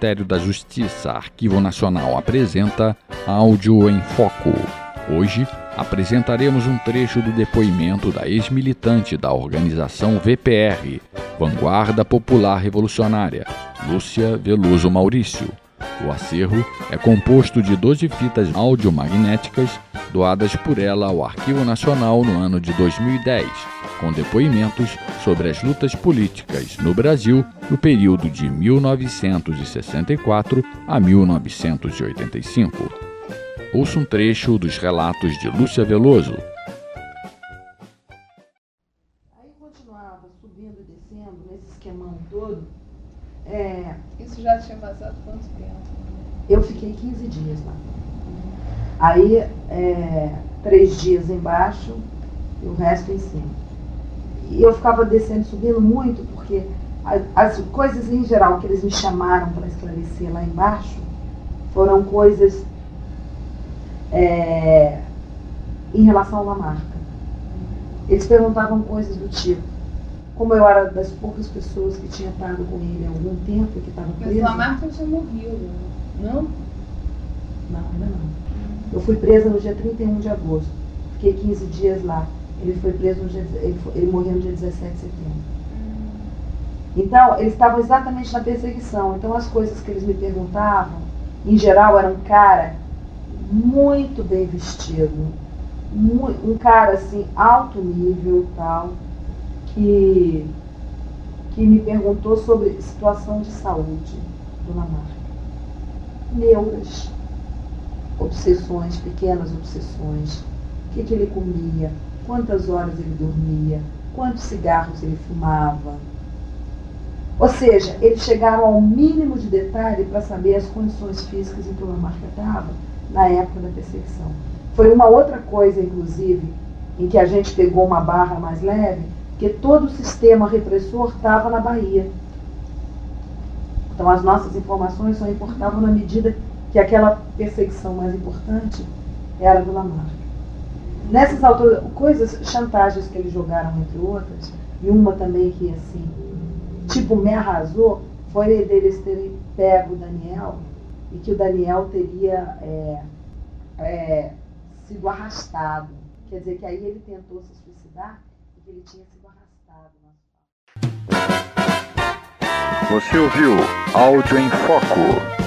Ministério da Justiça, Arquivo Nacional apresenta Áudio em Foco. Hoje apresentaremos um trecho do depoimento da ex-militante da organização VPR, Vanguarda Popular Revolucionária, Lúcia Veloso Maurício. O acervo é composto de 12 fitas audiomagnéticas doadas por ela ao Arquivo Nacional no ano de 2010, com depoimentos sobre as lutas políticas no Brasil no período de 1964 a 1985. Ouça um trecho dos relatos de Lúcia Veloso. Aí continuava subindo e descendo nesse esquemão todo. É, Isso já tinha passado quanto tempo? eu fiquei 15 dias lá. Aí, é, três dias embaixo e o resto em cima. E eu ficava descendo e subindo muito, porque as coisas em geral que eles me chamaram para esclarecer lá embaixo foram coisas é, em relação a uma marca. Eles perguntavam coisas do tipo, como eu era das poucas pessoas que tinha estado com ele há algum tempo e que estava Mas presa. o Lamarca tinha morrido, não? Não, ainda não. Eu fui presa no dia 31 de agosto. Fiquei 15 dias lá. Ele foi preso no dia, ele, foi- ele morreu no dia 17 de setembro. Então, eles estavam exatamente na perseguição. Então, as coisas que eles me perguntavam, em geral, era um cara muito bem vestido, um cara assim, alto nível tal, que, que me perguntou sobre situação de saúde do Lamarck. Neuras, obsessões, pequenas obsessões, o que, que ele comia, quantas horas ele dormia, quantos cigarros ele fumava. Ou seja, eles chegaram ao mínimo de detalhe para saber as condições físicas em que o Lamarck estava na época da perseguição. Foi uma outra coisa, inclusive, em que a gente pegou uma barra mais leve, que todo o sistema repressor estava na Bahia. Então as nossas informações só importavam na medida que aquela perseguição mais importante era do Lamarck. Nessas alturas, coisas, chantagens que eles jogaram entre outras, e uma também que assim, tipo, me arrasou, foi deles terem pego o Daniel e que o Daniel teria é, é, sido arrastado. Quer dizer que aí ele tentou se suicidar e que ele tinha sido arrastado. Você ouviu Áudio em Foco.